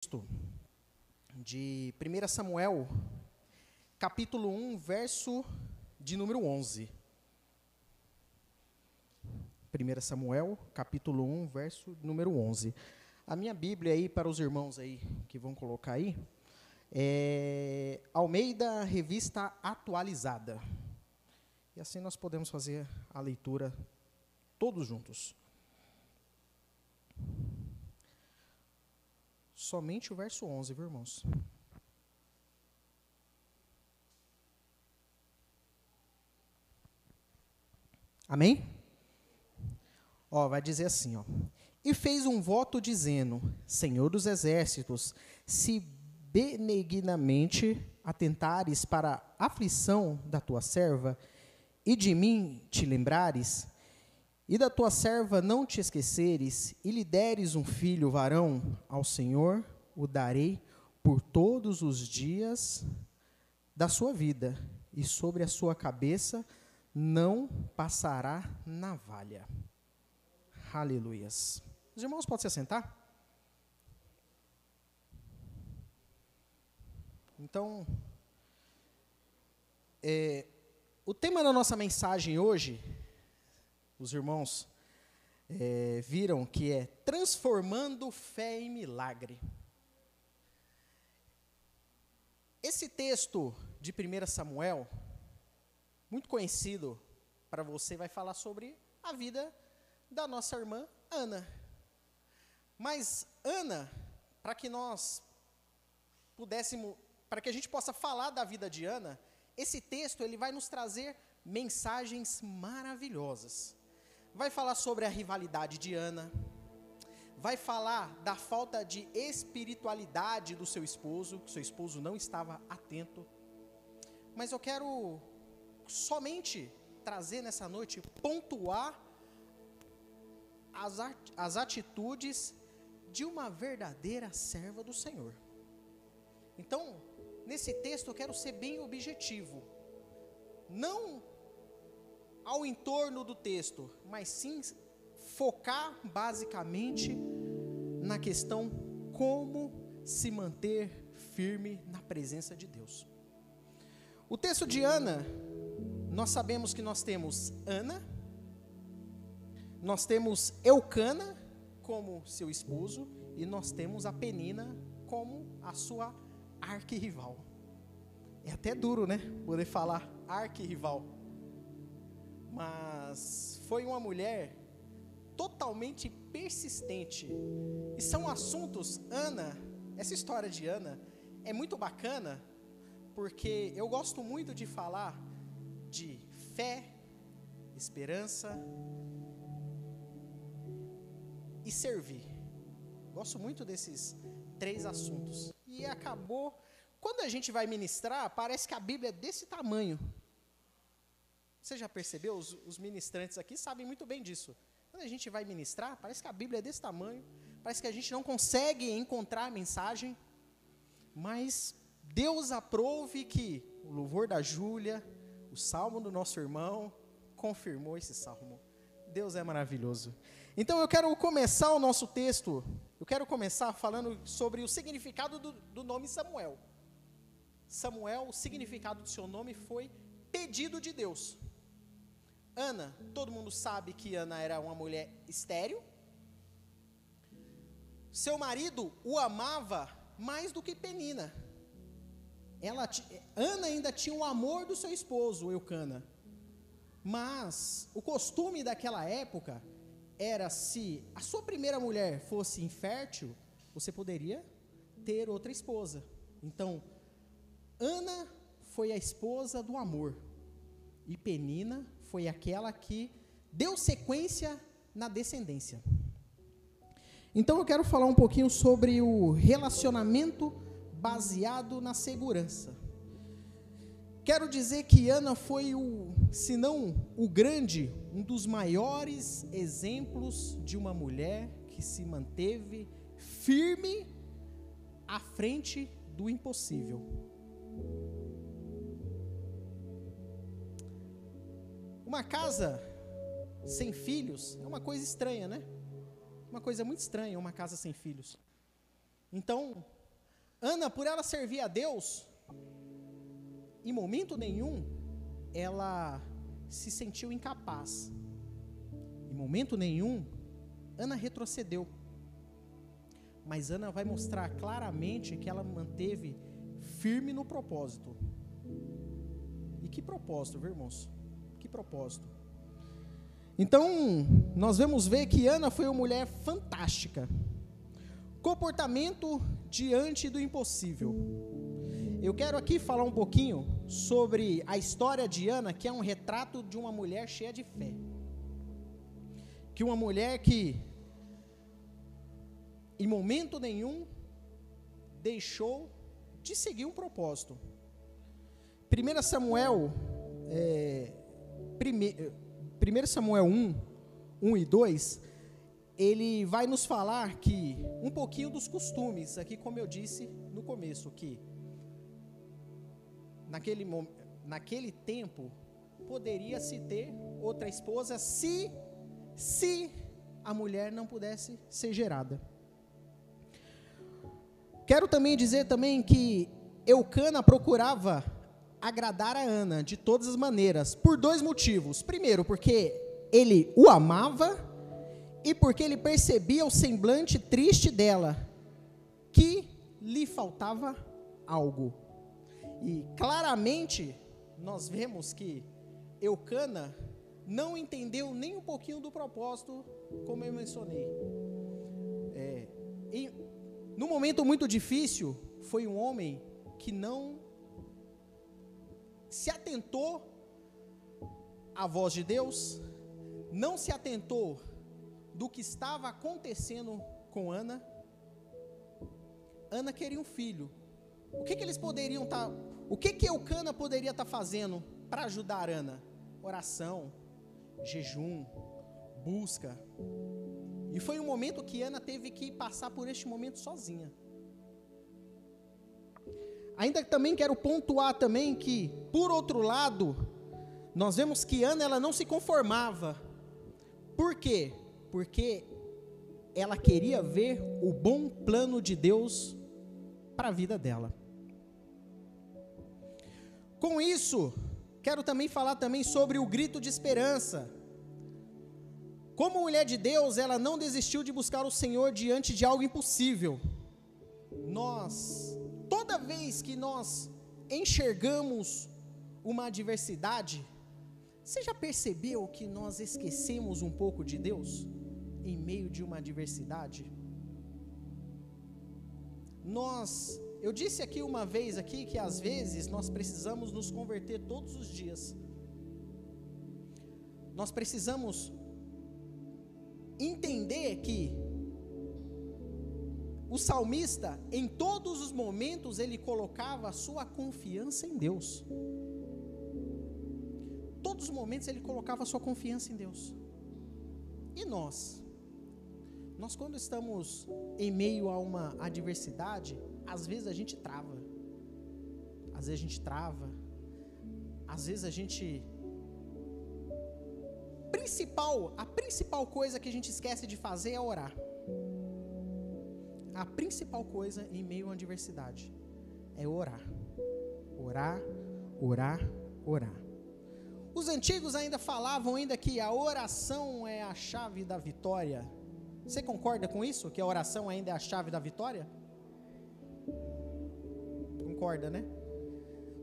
texto de 1 Samuel, capítulo 1, verso de número 11. 1 Samuel, capítulo 1, verso número 11. A minha Bíblia aí, para os irmãos aí que vão colocar aí, é Almeida Revista Atualizada. E assim nós podemos fazer a leitura todos juntos. Somente o verso 11, viu, irmãos? Amém? Ó, vai dizer assim, ó. E fez um voto dizendo: Senhor dos exércitos, se benignamente atentares para a aflição da tua serva e de mim te lembrares, e da tua serva não te esqueceres, e lhe deres um filho varão ao Senhor, o darei por todos os dias da sua vida, e sobre a sua cabeça não passará navalha. Aleluias. Os irmãos podem se assentar? Então, é, o tema da nossa mensagem hoje os irmãos é, viram que é transformando fé em milagre. Esse texto de 1 Samuel, muito conhecido para você, vai falar sobre a vida da nossa irmã Ana. Mas Ana, para que nós pudéssemos, para que a gente possa falar da vida de Ana, esse texto ele vai nos trazer mensagens maravilhosas vai falar sobre a rivalidade de Ana, vai falar da falta de espiritualidade do seu esposo, que seu esposo não estava atento. Mas eu quero somente trazer nessa noite, pontuar as, as atitudes de uma verdadeira serva do Senhor. Então, nesse texto eu quero ser bem objetivo. Não ao entorno do texto, mas sim focar basicamente na questão como se manter firme na presença de Deus. O texto de Ana, nós sabemos que nós temos Ana, nós temos Eucana como seu esposo e nós temos a Penina como a sua arquirrival. É até duro, né? Poder falar arquirrival mas foi uma mulher totalmente persistente. E são assuntos, Ana, essa história de Ana é muito bacana, porque eu gosto muito de falar de fé, esperança e servir. Gosto muito desses três assuntos. E acabou, quando a gente vai ministrar, parece que a Bíblia é desse tamanho. Você já percebeu? Os, os, ministrantes aqui sabem muito bem disso. Quando a gente vai ministrar, parece que a Bíblia é desse tamanho, parece que a gente não consegue encontrar a mensagem, mas Deus aprove que o louvor da Júlia, o salmo do nosso irmão, confirmou esse salmo. Deus é maravilhoso. Então eu quero começar o nosso texto, eu quero começar falando sobre o significado do, do nome Samuel. Samuel, o significado do seu nome foi pedido de Deus. Ana, todo mundo sabe que Ana era uma mulher estéril. Seu marido o amava mais do que Penina. Ela, Ana ainda tinha o amor do seu esposo, Eucana. Mas o costume daquela época era se a sua primeira mulher fosse infértil, você poderia ter outra esposa. Então, Ana foi a esposa do amor e Penina foi aquela que deu sequência na descendência. Então eu quero falar um pouquinho sobre o relacionamento baseado na segurança. Quero dizer que Ana foi o, se não o grande, um dos maiores exemplos de uma mulher que se manteve firme à frente do impossível. Uma casa sem filhos é uma coisa estranha, né? Uma coisa muito estranha, uma casa sem filhos. Então, Ana, por ela servir a Deus, em momento nenhum ela se sentiu incapaz. Em momento nenhum, Ana retrocedeu. Mas Ana vai mostrar claramente que ela manteve firme no propósito. E que propósito, viu, irmãos? Propósito. Então, nós vamos ver que Ana foi uma mulher fantástica. Comportamento diante do impossível. Eu quero aqui falar um pouquinho sobre a história de Ana, que é um retrato de uma mulher cheia de fé. Que uma mulher que, em momento nenhum, deixou de seguir um propósito. 1 Samuel, é, 1 Samuel 1, 1 e 2, ele vai nos falar que um pouquinho dos costumes, aqui como eu disse no começo, que naquele, naquele tempo, poderia se ter outra esposa se, se a mulher não pudesse ser gerada. Quero também dizer também que Eucana procurava agradar a Ana de todas as maneiras, por dois motivos. Primeiro, porque ele o amava e porque ele percebia o semblante triste dela, que lhe faltava algo. E claramente nós vemos que Eucana não entendeu nem um pouquinho do propósito, como eu mencionei. É, no momento muito difícil, foi um homem que não se atentou à voz de Deus, não se atentou do que estava acontecendo com Ana. Ana queria um filho. O que, que eles poderiam estar tá o que que Eucana poderia estar tá fazendo para ajudar Ana? Oração, jejum, busca. E foi um momento que Ana teve que passar por este momento sozinha. Ainda também quero pontuar também que, por outro lado, nós vemos que Ana ela não se conformava. Por quê? Porque ela queria ver o bom plano de Deus para a vida dela. Com isso, quero também falar também sobre o grito de esperança. Como mulher de Deus, ela não desistiu de buscar o Senhor diante de algo impossível. Nós, toda vez que nós enxergamos uma adversidade, você já percebeu que nós esquecemos um pouco de Deus em meio de uma adversidade? Nós eu disse aqui uma vez aqui que às vezes nós precisamos nos converter todos os dias. Nós precisamos entender que o salmista, em todos os momentos, ele colocava a sua confiança em Deus. Todos os momentos ele colocava a sua confiança em Deus. E nós? Nós, quando estamos em meio a uma adversidade, às vezes a gente trava. Às vezes a gente trava. Às vezes a gente principal, a principal coisa que a gente esquece de fazer é orar. A principal coisa em meio à adversidade é orar. Orar, orar, orar. Os antigos ainda falavam ainda que a oração é a chave da vitória. Você concorda com isso? Que a oração ainda é a chave da vitória? concorda, né?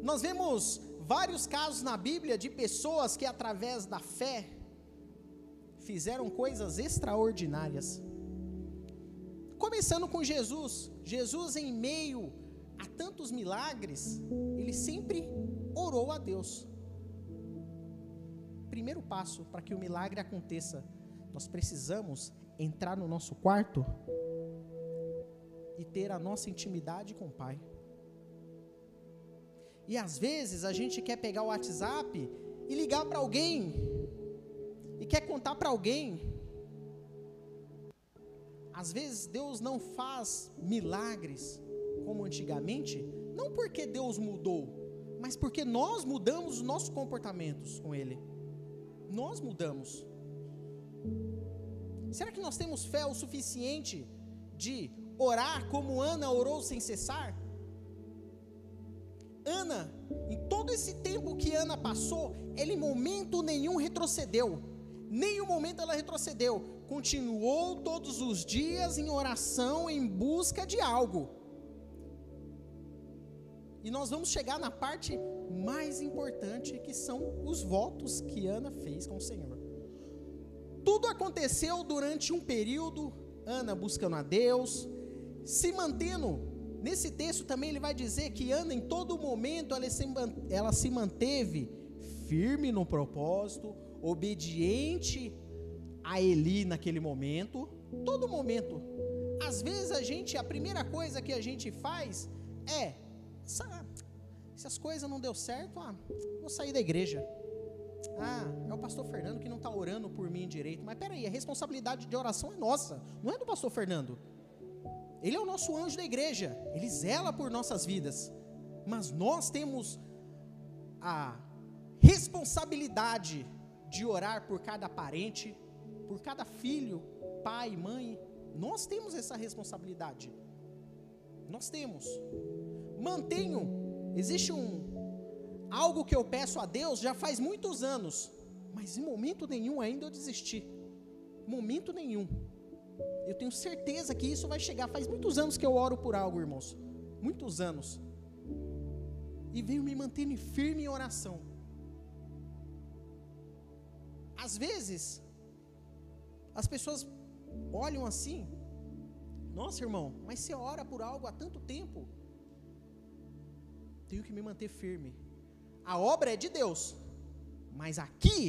Nós vemos vários casos na Bíblia de pessoas que, através da fé, fizeram coisas extraordinárias. Começando com Jesus. Jesus, em meio a tantos milagres, ele sempre orou a Deus. Primeiro passo para que o milagre aconteça, nós precisamos entrar no nosso quarto e ter a nossa intimidade com o Pai. E às vezes a gente quer pegar o WhatsApp e ligar para alguém, e quer contar para alguém. Às vezes Deus não faz milagres como antigamente, não porque Deus mudou, mas porque nós mudamos os nossos comportamentos com Ele. Nós mudamos. Será que nós temos fé o suficiente de orar como Ana orou sem cessar? Ana, em todo esse tempo que Ana passou, ela em momento nenhum retrocedeu. Nenhum momento ela retrocedeu. Continuou todos os dias em oração, em busca de algo. E nós vamos chegar na parte mais importante, que são os votos que Ana fez com o Senhor. Tudo aconteceu durante um período, Ana buscando a Deus, se mantendo Nesse texto também ele vai dizer que Ana, em todo momento, ela se, se manteve firme no propósito, obediente a Eli naquele momento, todo momento. Às vezes a gente, a primeira coisa que a gente faz é, se as coisas não deu certo, ah, vou sair da igreja. Ah, é o pastor Fernando que não está orando por mim direito. Mas peraí, a responsabilidade de oração é nossa, não é do pastor Fernando. Ele é o nosso anjo da igreja, ele zela por nossas vidas, mas nós temos a responsabilidade de orar por cada parente, por cada filho, pai, mãe. Nós temos essa responsabilidade. Nós temos. Mantenho. Existe um algo que eu peço a Deus já faz muitos anos, mas em momento nenhum ainda eu desisti. Momento nenhum. Eu tenho certeza que isso vai chegar. Faz muitos anos que eu oro por algo, irmãos. Muitos anos. E venho me mantendo firme em oração. Às vezes, as pessoas olham assim. Nossa, irmão, mas você ora por algo há tanto tempo. Tenho que me manter firme. A obra é de Deus. Mas aqui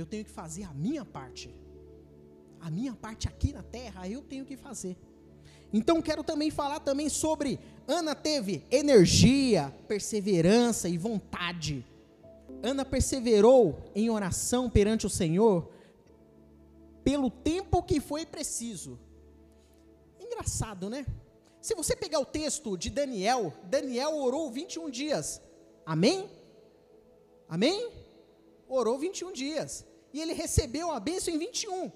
eu tenho que fazer a minha parte a minha parte aqui na terra, eu tenho que fazer. Então quero também falar também sobre Ana teve energia, perseverança e vontade. Ana perseverou em oração perante o Senhor pelo tempo que foi preciso. Engraçado, né? Se você pegar o texto de Daniel, Daniel orou 21 dias. Amém? Amém? Orou 21 dias. E ele recebeu a bênção em 21.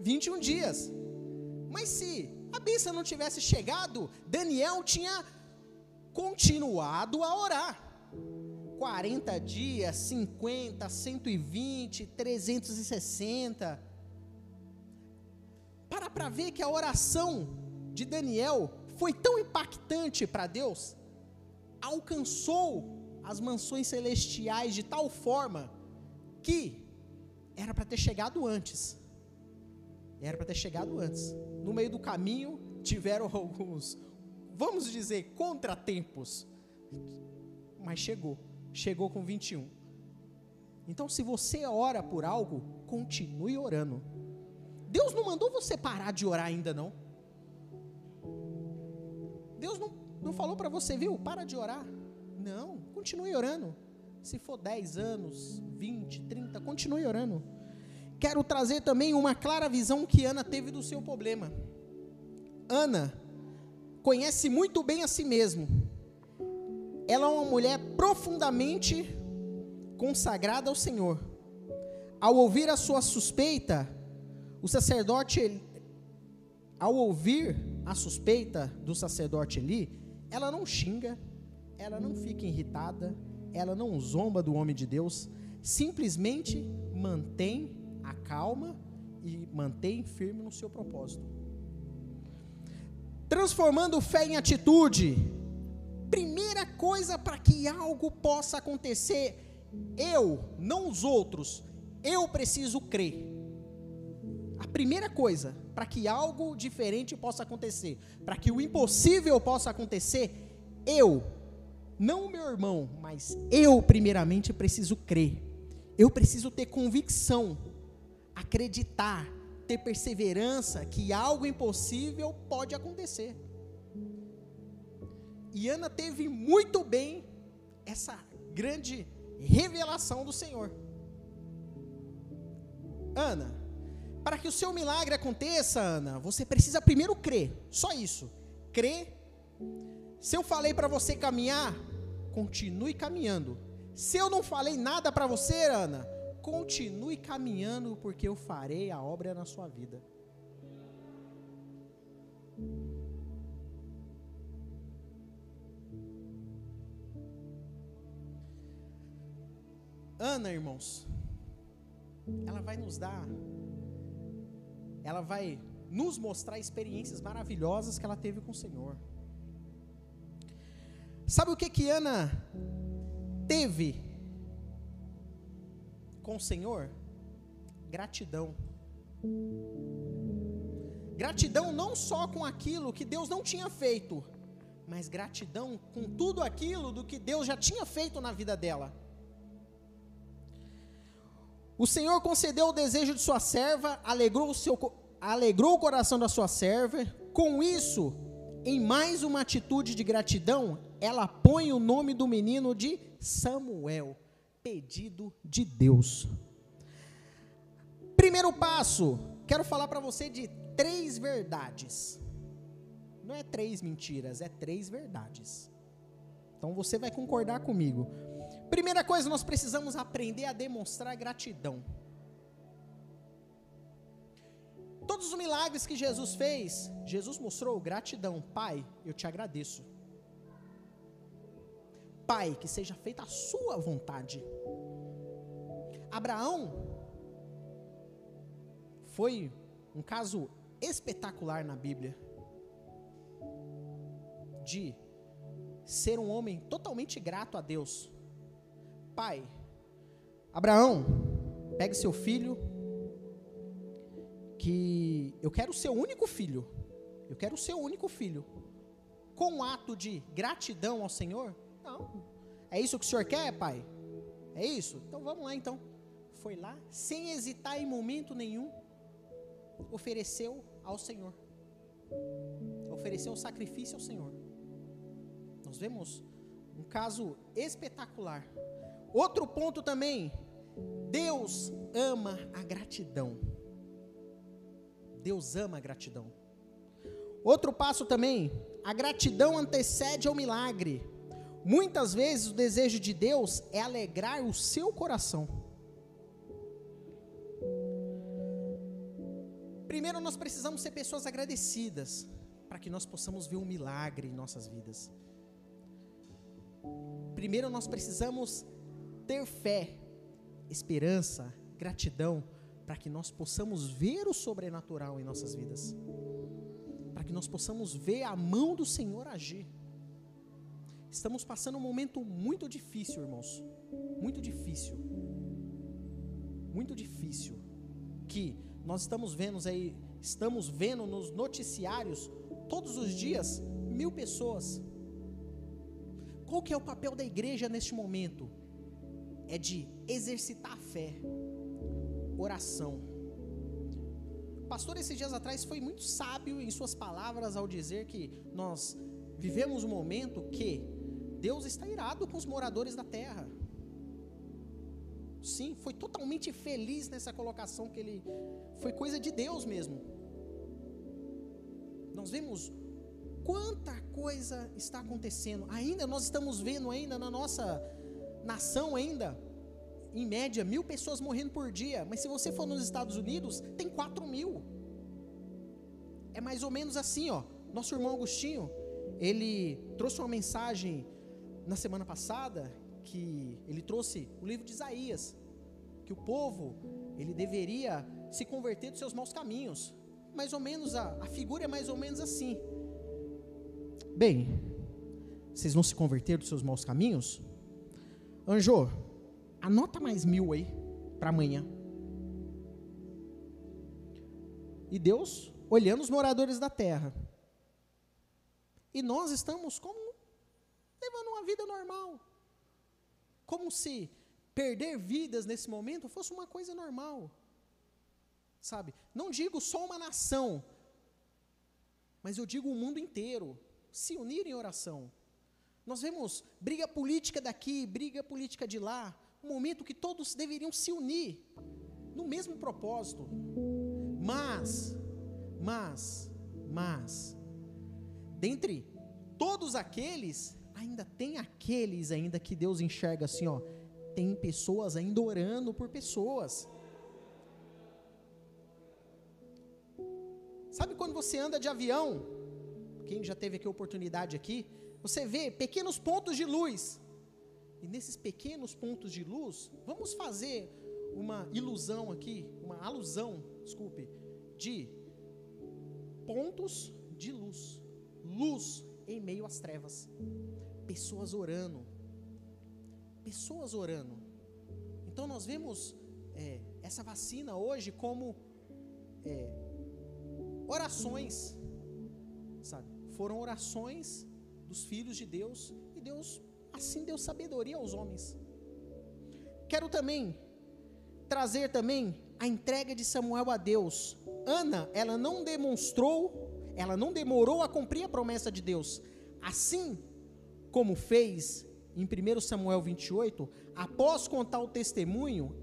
21 dias. Mas se a bênção não tivesse chegado, Daniel tinha continuado a orar. 40 dias, 50, 120, 360. Para ver que a oração de Daniel foi tão impactante para Deus, alcançou as mansões celestiais de tal forma que era para ter chegado antes. Era para ter chegado antes. No meio do caminho, tiveram alguns, vamos dizer, contratempos. Mas chegou. Chegou com 21. Então, se você ora por algo, continue orando. Deus não mandou você parar de orar ainda, não. Deus não, não falou para você, viu? Para de orar. Não, continue orando. Se for 10 anos, 20, 30, continue orando quero trazer também uma clara visão que Ana teve do seu problema. Ana conhece muito bem a si mesma. Ela é uma mulher profundamente consagrada ao Senhor. Ao ouvir a sua suspeita, o sacerdote, ao ouvir a suspeita do sacerdote Eli, ela não xinga, ela não fica irritada, ela não zomba do homem de Deus, simplesmente mantém acalma e mantém firme no seu propósito. Transformando fé em atitude. Primeira coisa para que algo possa acontecer, eu, não os outros, eu preciso crer. A primeira coisa para que algo diferente possa acontecer, para que o impossível possa acontecer, eu, não o meu irmão, mas eu primeiramente preciso crer. Eu preciso ter convicção acreditar, ter perseverança que algo impossível pode acontecer. E Ana teve muito bem essa grande revelação do Senhor. Ana, para que o seu milagre aconteça, Ana, você precisa primeiro crer. Só isso. Crer. Se eu falei para você caminhar, continue caminhando. Se eu não falei nada para você, Ana, continue caminhando, porque eu farei a obra na sua vida. Ana, irmãos, ela vai nos dar ela vai nos mostrar experiências maravilhosas que ela teve com o Senhor. Sabe o que que Ana teve com o Senhor? Gratidão. Gratidão não só com aquilo que Deus não tinha feito, mas gratidão com tudo aquilo do que Deus já tinha feito na vida dela. O Senhor concedeu o desejo de sua serva, alegrou o, seu, alegrou o coração da sua serva. Com isso, em mais uma atitude de gratidão, ela põe o nome do menino de Samuel, pedido de Deus. Primeiro passo, quero falar para você de três verdades. Não é três mentiras, é três verdades. Então você vai concordar comigo. Primeira coisa, nós precisamos aprender a demonstrar gratidão. Todos os milagres que Jesus fez, Jesus mostrou gratidão. Pai, eu te agradeço. Pai, que seja feita a sua vontade. Abraão foi um caso espetacular na Bíblia de ser um homem totalmente grato a Deus. Pai, Abraão, pegue seu filho, que eu quero o único filho, eu quero o único filho, com um ato de gratidão ao Senhor? Não, é isso que o Senhor quer, pai? É isso? Então vamos lá então. Foi lá, sem hesitar em momento nenhum, ofereceu ao Senhor. Ofereceu o sacrifício ao Senhor. Nós vemos um caso espetacular. Outro ponto também, Deus ama a gratidão. Deus ama a gratidão. Outro passo também, a gratidão antecede ao milagre. Muitas vezes o desejo de Deus é alegrar o seu coração. Primeiro, nós precisamos ser pessoas agradecidas, para que nós possamos ver um milagre em nossas vidas. Primeiro, nós precisamos ter fé, esperança, gratidão, para que nós possamos ver o sobrenatural em nossas vidas, para que nós possamos ver a mão do Senhor agir. Estamos passando um momento muito difícil, irmãos, muito difícil, muito difícil, que nós estamos vendo aí, estamos vendo nos noticiários todos os dias mil pessoas. Qual que é o papel da igreja neste momento? É de exercitar a fé, oração. O pastor esses dias atrás foi muito sábio em suas palavras ao dizer que nós vivemos um momento que Deus está irado com os moradores da terra. Sim, foi totalmente feliz nessa colocação que ele foi coisa de Deus mesmo. Nós vemos quanta coisa está acontecendo. Ainda nós estamos vendo ainda na nossa nação ainda em média, mil pessoas morrendo por dia. Mas se você for nos Estados Unidos, tem quatro mil. É mais ou menos assim, ó. Nosso irmão Agostinho, ele trouxe uma mensagem na semana passada que ele trouxe o livro de Isaías, que o povo ele deveria se converter dos seus maus caminhos. Mais ou menos a, a figura é mais ou menos assim. Bem, vocês vão se converter dos seus maus caminhos? Anjo, Anota mais mil aí para amanhã. E Deus olhando os moradores da terra. E nós estamos como levando uma vida normal. Como se perder vidas nesse momento fosse uma coisa normal. Sabe? Não digo só uma nação, mas eu digo o mundo inteiro se unir em oração. Nós vemos briga política daqui, briga política de lá, um momento que todos deveriam se unir no mesmo propósito. Mas, mas, mas, dentre todos aqueles, ainda tem aqueles ainda que Deus enxerga assim, ó, tem pessoas ainda orando por pessoas. Sabe quando você anda de avião? Quem já teve aqui a oportunidade aqui, você vê pequenos pontos de luz E nesses pequenos pontos de luz, vamos fazer uma ilusão aqui, uma alusão, desculpe, de pontos de luz. Luz em meio às trevas. Pessoas orando. Pessoas orando. Então nós vemos é, essa vacina hoje como é, orações, sabe? Foram orações dos filhos de Deus e Deus assim deu sabedoria aos homens. Quero também trazer também a entrega de Samuel a Deus. Ana, ela não demonstrou, ela não demorou a cumprir a promessa de Deus. Assim como fez em 1 Samuel 28, após contar o testemunho,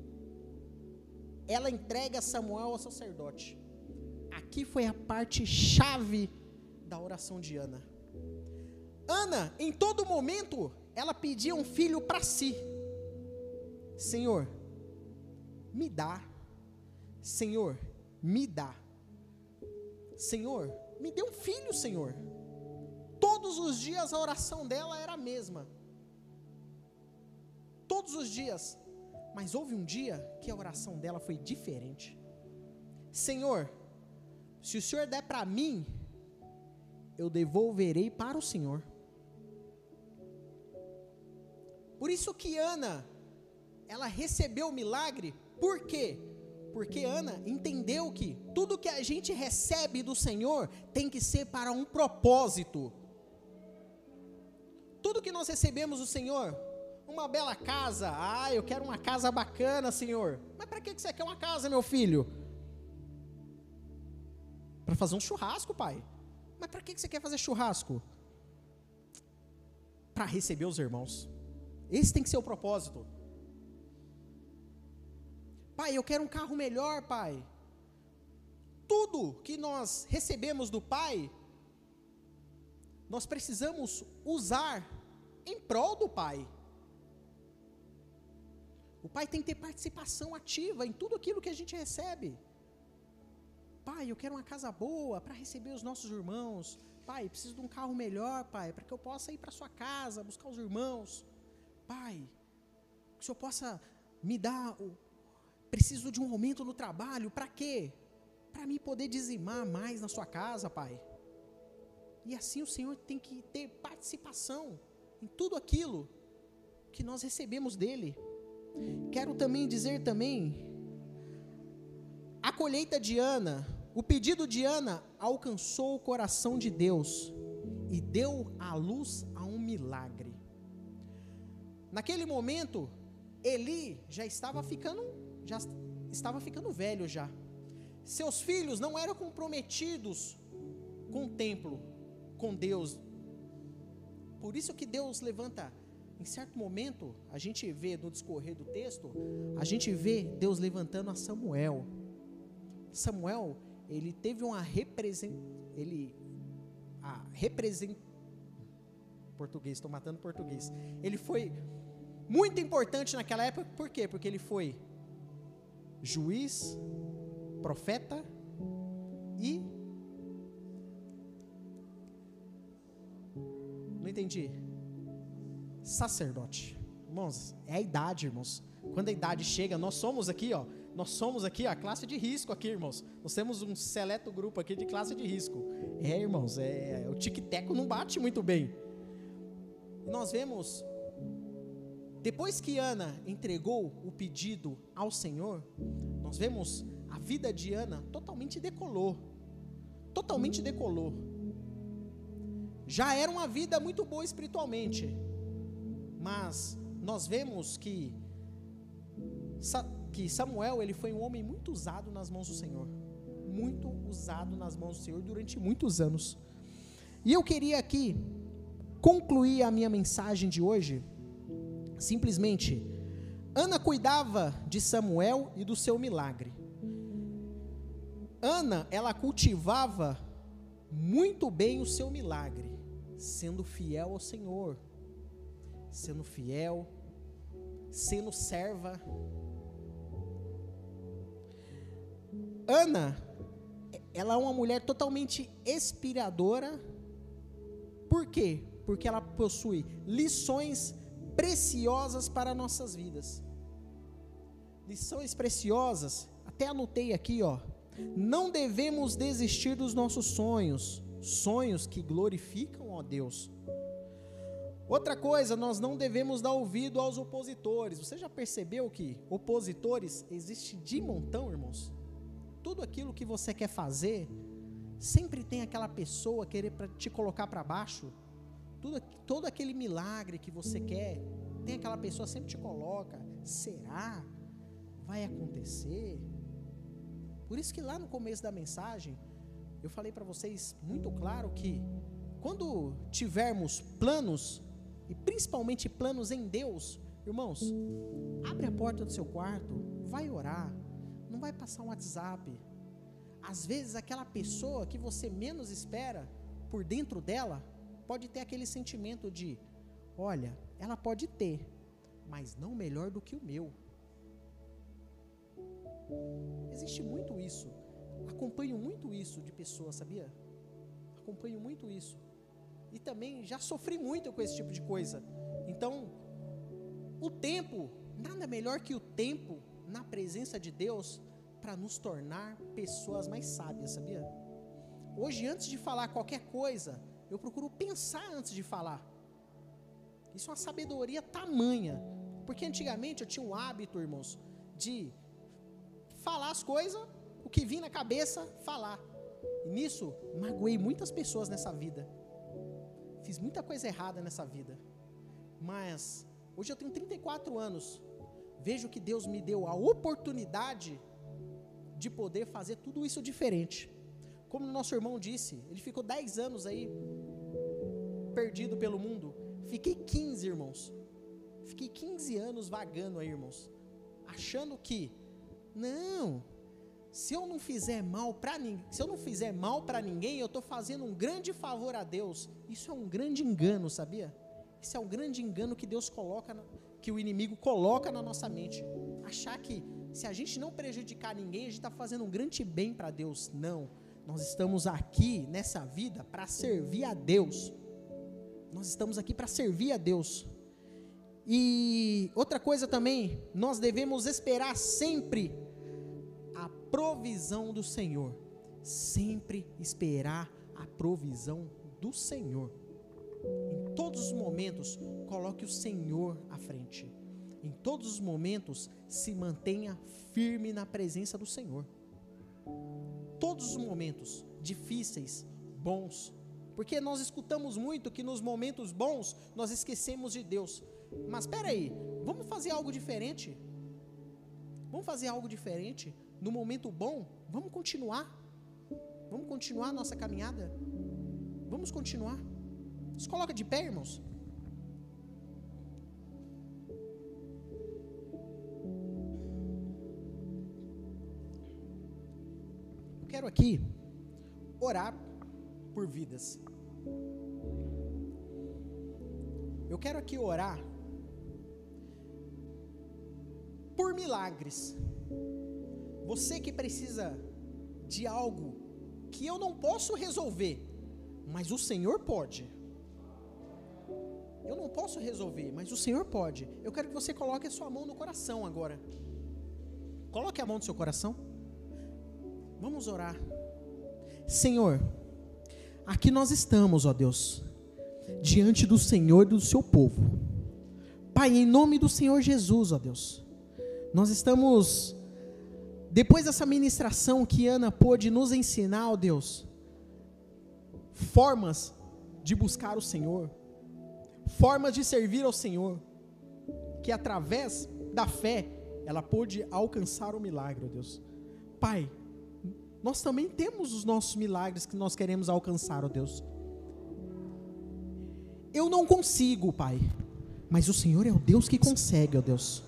ela entrega Samuel ao sacerdote. Aqui foi a parte chave da oração de Ana. Ana, em todo momento, ela pedia um filho para si. Senhor, me dá. Senhor, me dá. Senhor, me dê um filho, Senhor. Todos os dias a oração dela era a mesma. Todos os dias. Mas houve um dia que a oração dela foi diferente. Senhor, se o Senhor der para mim, eu devolverei para o Senhor. Por isso que Ana, ela recebeu o milagre, por quê? Porque Ana entendeu que tudo que a gente recebe do Senhor tem que ser para um propósito. Tudo que nós recebemos do Senhor, uma bela casa, ah, eu quero uma casa bacana, Senhor. Mas para que você quer uma casa, meu filho? Para fazer um churrasco, pai. Mas para que você quer fazer churrasco? Para receber os irmãos. Esse tem que ser o propósito. Pai, eu quero um carro melhor, pai. Tudo que nós recebemos do Pai, nós precisamos usar em prol do Pai. O Pai tem que ter participação ativa em tudo aquilo que a gente recebe. Pai, eu quero uma casa boa para receber os nossos irmãos. Pai, preciso de um carro melhor, Pai, para que eu possa ir para sua casa, buscar os irmãos. Pai, que o Senhor possa me dar o. Preciso de um aumento no trabalho, para quê? Para mim poder dizimar mais na sua casa, Pai. E assim o Senhor tem que ter participação em tudo aquilo que nós recebemos dele. Quero também dizer também a colheita de Ana, o pedido de Ana alcançou o coração de Deus e deu à luz a um milagre. Naquele momento, Eli já estava ficando, já estava ficando velho já. Seus filhos não eram comprometidos com o templo, com Deus. Por isso que Deus levanta, em certo momento, a gente vê no discorrer do texto, a gente vê Deus levantando a Samuel. Samuel, ele teve uma represent, ele a represent português, estou matando português. Ele foi muito importante naquela época, por quê? Porque ele foi juiz, profeta e. Não entendi. Sacerdote. Irmãos, é a idade, irmãos. Quando a idade chega, nós somos aqui, ó. Nós somos aqui a classe de risco aqui, irmãos. Nós temos um seleto grupo aqui de classe de risco. É, irmãos, é, o tic-teco não bate muito bem. Nós vemos depois que Ana entregou o pedido ao Senhor, nós vemos a vida de Ana totalmente decolou. Totalmente decolou. Já era uma vida muito boa espiritualmente, mas nós vemos que que Samuel ele foi um homem muito usado nas mãos do Senhor, muito usado nas mãos do Senhor durante muitos anos. E eu queria aqui concluir a minha mensagem de hoje Simplesmente, Ana cuidava de Samuel e do seu milagre. Ana, ela cultivava muito bem o seu milagre, sendo fiel ao Senhor, sendo fiel, sendo serva. Ana, ela é uma mulher totalmente inspiradora. Por quê? Porque ela possui lições preciosas para nossas vidas. Lições preciosas, até anotei aqui, ó. Não devemos desistir dos nossos sonhos, sonhos que glorificam a Deus. Outra coisa, nós não devemos dar ouvido aos opositores. Você já percebeu que opositores existem de montão, irmãos? Tudo aquilo que você quer fazer, sempre tem aquela pessoa querer te colocar para baixo. Tudo, todo aquele milagre que você quer, tem aquela pessoa sempre te coloca. Será? Vai acontecer? Por isso que lá no começo da mensagem, eu falei para vocês muito claro que quando tivermos planos e principalmente planos em Deus, irmãos, abre a porta do seu quarto, vai orar, não vai passar um WhatsApp. Às vezes aquela pessoa que você menos espera, por dentro dela, pode ter aquele sentimento de, olha, ela pode ter, mas não melhor do que o meu. Existe muito isso. Acompanho muito isso de pessoas, sabia? Acompanho muito isso e também já sofri muito com esse tipo de coisa. Então, o tempo, nada melhor que o tempo na presença de Deus para nos tornar pessoas mais sábias, sabia? Hoje, antes de falar qualquer coisa, eu procuro pensar antes de falar. Isso é uma sabedoria tamanha. Porque antigamente eu tinha um hábito, irmãos, de falar as coisas, o que vinha na cabeça, falar. E nisso, magoei muitas pessoas nessa vida fiz muita coisa errada nessa vida. Mas hoje eu tenho 34 anos. Vejo que Deus me deu a oportunidade de poder fazer tudo isso diferente. Como nosso irmão disse, ele ficou 10 anos aí perdido pelo mundo. Fiquei 15, irmãos. Fiquei 15 anos vagando aí, irmãos. Achando que não, se eu não fizer mal para se eu não fizer mal para ninguém, eu estou fazendo um grande favor a Deus. Isso é um grande engano, sabia? Isso é um grande engano que Deus coloca, que o inimigo coloca na nossa mente. Achar que se a gente não prejudicar ninguém, a gente está fazendo um grande bem para Deus. Não. Nós estamos aqui nessa vida para servir a Deus. Nós estamos aqui para servir a Deus. E outra coisa também, nós devemos esperar sempre provisão do Senhor. Sempre esperar a provisão do Senhor. Em todos os momentos, coloque o Senhor à frente. Em todos os momentos, se mantenha firme na presença do Senhor. Todos os momentos, difíceis, bons, porque nós escutamos muito que nos momentos bons nós esquecemos de Deus. Mas espera aí, vamos fazer algo diferente? Vamos fazer algo diferente? no momento bom, vamos continuar. Vamos continuar a nossa caminhada. Vamos continuar. Se coloca de pé, irmãos. Eu quero aqui orar por vidas. Eu quero aqui orar por milagres. Você que precisa de algo que eu não posso resolver, mas o Senhor pode. Eu não posso resolver, mas o Senhor pode. Eu quero que você coloque a sua mão no coração agora. Coloque a mão no seu coração. Vamos orar. Senhor, aqui nós estamos, ó Deus, diante do Senhor e do seu povo. Pai, em nome do Senhor Jesus, ó Deus, nós estamos depois dessa ministração que Ana pôde nos ensinar, ó Deus, formas de buscar o Senhor, formas de servir ao Senhor, que através da fé ela pôde alcançar o milagre, ó Deus. Pai, nós também temos os nossos milagres que nós queremos alcançar, ó Deus. Eu não consigo, Pai, mas o Senhor é o Deus que consegue, ó Deus.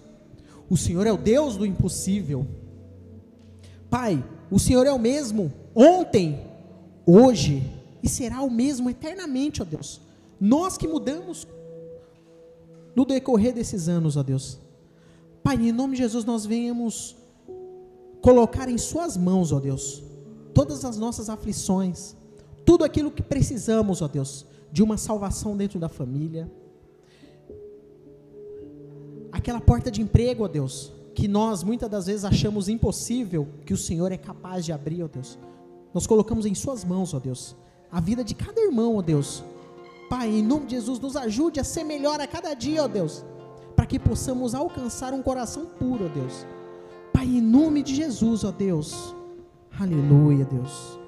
O Senhor é o Deus do impossível. Pai, o Senhor é o mesmo ontem, hoje e será o mesmo eternamente, ó Deus. Nós que mudamos no decorrer desses anos, ó Deus. Pai, em nome de Jesus, nós venhamos colocar em Suas mãos, ó Deus, todas as nossas aflições, tudo aquilo que precisamos, ó Deus, de uma salvação dentro da família, aquela porta de emprego, ó Deus, que nós muitas das vezes achamos impossível, que o Senhor é capaz de abrir, ó Deus. Nós colocamos em Suas mãos, ó Deus, a vida de cada irmão, ó Deus. Pai, em nome de Jesus, nos ajude a ser melhor a cada dia, ó Deus, para que possamos alcançar um coração puro, ó Deus. Pai, em nome de Jesus, ó Deus. Aleluia, Deus.